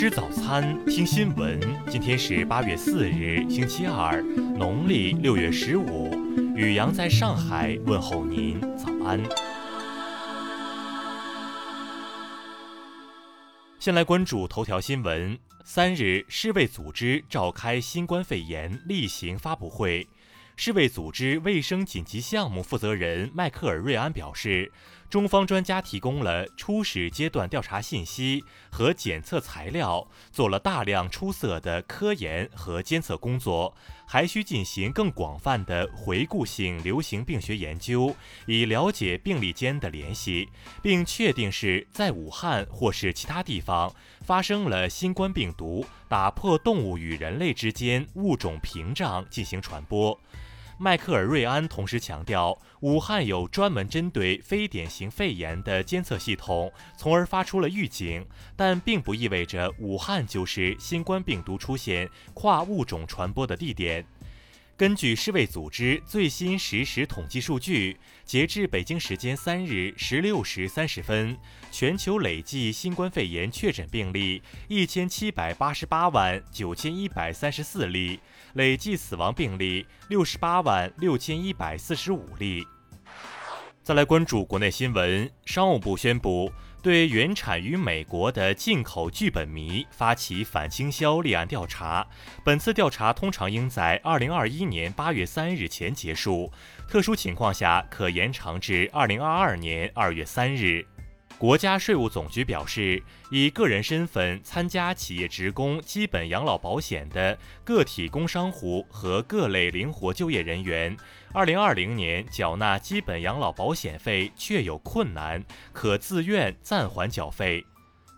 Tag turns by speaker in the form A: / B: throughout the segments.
A: 吃早餐，听新闻。今天是八月四日，星期二，农历六月十五。雨阳在上海问候您，早安。先来关注头条新闻。三日，世卫组织召开新冠肺炎例行发布会。世卫组织卫生紧急项目负责人迈克尔·瑞安表示，中方专家提供了初始阶段调查信息和检测材料，做了大量出色的科研和监测工作，还需进行更广泛的回顾性流行病学研究，以了解病例间的联系，并确定是在武汉或是其他地方发生了新冠病毒打破动物与人类之间物种屏障进行传播。迈克尔·瑞安同时强调，武汉有专门针对非典型肺炎的监测系统，从而发出了预警，但并不意味着武汉就是新冠病毒出现跨物种传播的地点。根据世卫组织最新实时统计数据，截至北京时间三日十六时三十分，全球累计新冠肺炎确诊病例一千七百八十八万九千一百三十四例，累计死亡病例六十八万六千一百四十五例。再来关注国内新闻，商务部宣布。对原产于美国的进口剧本迷发起反倾销立案调查，本次调查通常应在二零二一年八月三日前结束，特殊情况下可延长至二零二二年二月三日。国家税务总局表示，以个人身份参加企业职工基本养老保险的个体工商户和各类灵活就业人员，二零二零年缴纳基本养老保险费确有困难，可自愿暂缓缴费。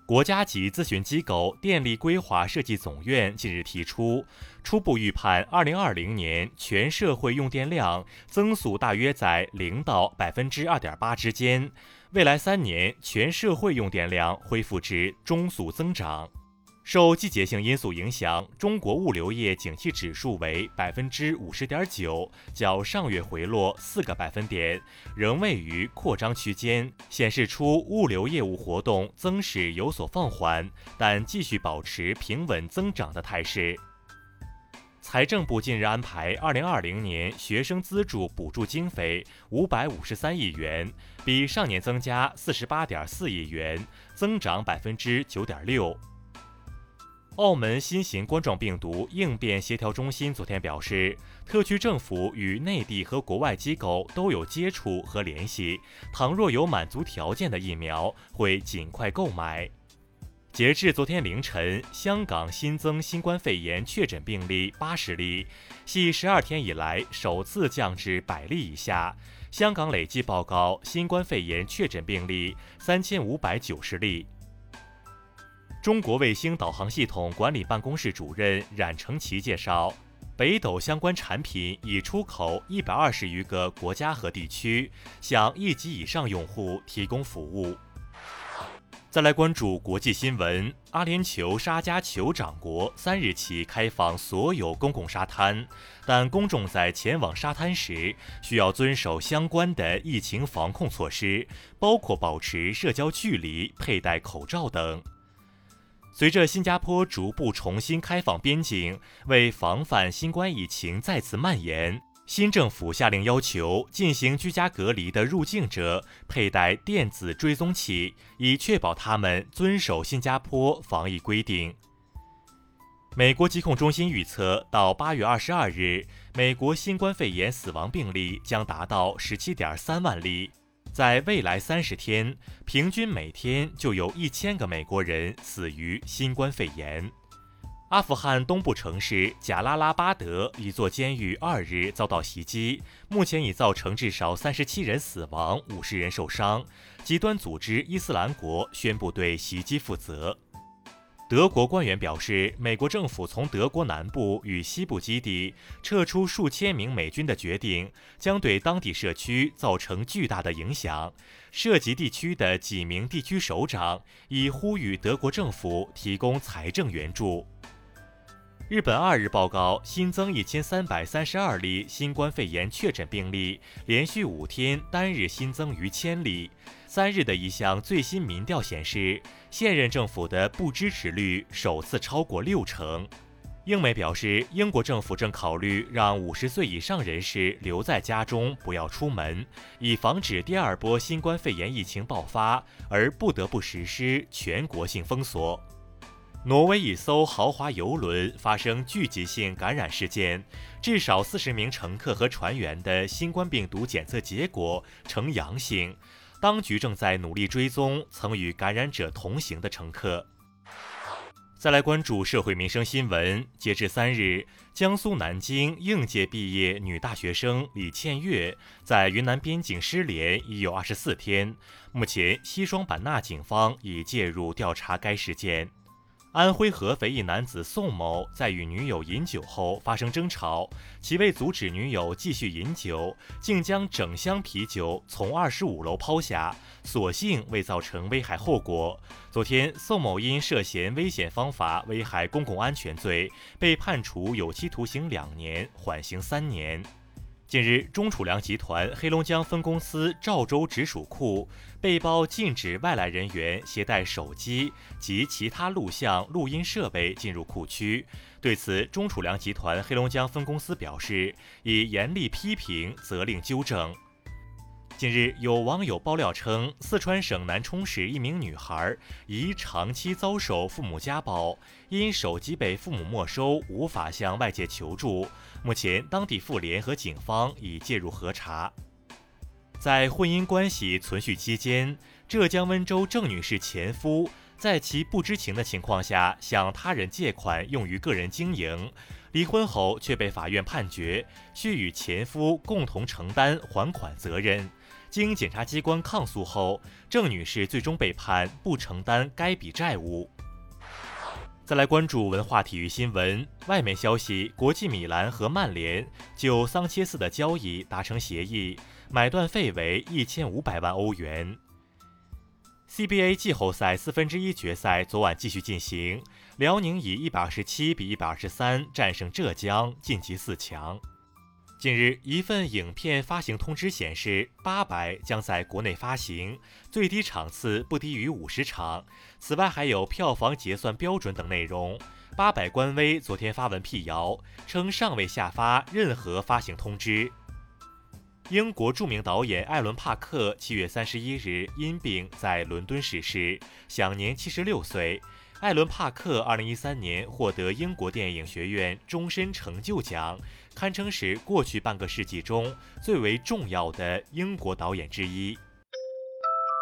A: 国家级咨询机构电力规划设计总院近日提出，初步预判，二零二零年全社会用电量增速大约在零到百分之二点八之间。未来三年，全社会用电量恢复至中速增长。受季节性因素影响，中国物流业景气指数为百分之五十点九，较上月回落四个百分点，仍位于扩张区间，显示出物流业务活动增势有所放缓，但继续保持平稳增长的态势。财政部近日安排，二零二零年学生资助补助经费五百五十三亿元，比上年增加四十八点四亿元，增长百分之九点六。澳门新型冠状病毒应变协调中心昨天表示，特区政府与内地和国外机构都有接触和联系，倘若有满足条件的疫苗，会尽快购买。截至昨天凌晨，香港新增新冠肺炎确诊病例八十例，系十二天以来首次降至百例以下。香港累计报告新冠肺炎确诊病例三千五百九十例。中国卫星导航系统管理办公室主任冉成奇介绍，北斗相关产品已出口一百二十余个国家和地区，向一级以上用户提供服务。再来关注国际新闻，阿联酋沙加酋长国三日起开放所有公共沙滩，但公众在前往沙滩时需要遵守相关的疫情防控措施，包括保持社交距离、佩戴口罩等。随着新加坡逐步重新开放边境，为防范新冠疫情再次蔓延。新政府下令要求进行居家隔离的入境者佩戴电子追踪器，以确保他们遵守新加坡防疫规定。美国疾控中心预测，到八月二十二日，美国新冠肺炎死亡病例将达到十七点三万例，在未来三十天，平均每天就有一千个美国人死于新冠肺炎。阿富汗东部城市贾拉拉巴德一座监狱二日遭到袭击，目前已造成至少三十七人死亡、五十人受伤。极端组织伊斯兰国宣布对袭击负责。德国官员表示，美国政府从德国南部与西部基地撤出数千名美军的决定，将对当地社区造成巨大的影响。涉及地区的几名地区首长已呼吁德国政府提供财政援助。日本二日报告新增一千三百三十二例新冠肺炎确诊病例，连续五天单日新增逾千例。三日的一项最新民调显示，现任政府的不支持率首次超过六成。英媒表示，英国政府正考虑让五十岁以上人士留在家中，不要出门，以防止第二波新冠肺炎疫情爆发，而不得不实施全国性封锁。挪威一艘豪华游轮发生聚集性感染事件，至少四十名乘客和船员的新冠病毒检测结果呈阳性，当局正在努力追踪曾与感染者同行的乘客。再来关注社会民生新闻。截至三日，江苏南京应届毕业女大学生李倩月在云南边境失联已有二十四天，目前西双版纳警方已介入调查该事件。安徽合肥一男子宋某在与女友饮酒后发生争吵，其为阻止女友继续饮酒，竟将整箱啤酒从二十五楼抛下，所幸未造成危害后果。昨天，宋某因涉嫌危险方法危害公共安全罪，被判处有期徒刑两年，缓刑三年。近日，中储粮集团黑龙江分公司肇州直属库被曝禁止外来人员携带手机及其他录像、录音设备进入库区。对此，中储粮集团黑龙江分公司表示，已严厉批评，责令纠正。近日，有网友爆料称，四川省南充市一名女孩疑长期遭受父母家暴，因手机被父母没收，无法向外界求助。目前，当地妇联和警方已介入核查。在婚姻关系存续期间，浙江温州郑女士前夫在其不知情的情况下向他人借款用于个人经营，离婚后却被法院判决需与前夫共同承担还款责任。经检察机关抗诉后，郑女士最终被判不承担该笔债务。再来关注文化体育新闻。外媒消息，国际米兰和曼联就桑切斯的交易达成协议，买断费为一千五百万欧元。CBA 季后赛四分之一决赛昨晚继续进行，辽宁以一百二十七比一百二十三战胜浙江，晋级四强。近日，一份影片发行通知显示，《八佰》将在国内发行，最低场次不低于五十场。此外，还有票房结算标准等内容。八佰官微昨天发文辟谣，称尚未下发任何发行通知。英国著名导演艾伦·帕克七月三十一日因病在伦敦逝世，享年七十六岁。艾伦·帕克二零一三年获得英国电影学院终身成就奖。堪称是过去半个世纪中最为重要的英国导演之一。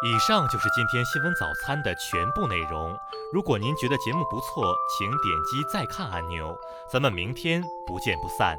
A: 以上就是今天新闻早餐的全部内容。如果您觉得节目不错，请点击再看按钮。咱们明天不见不散。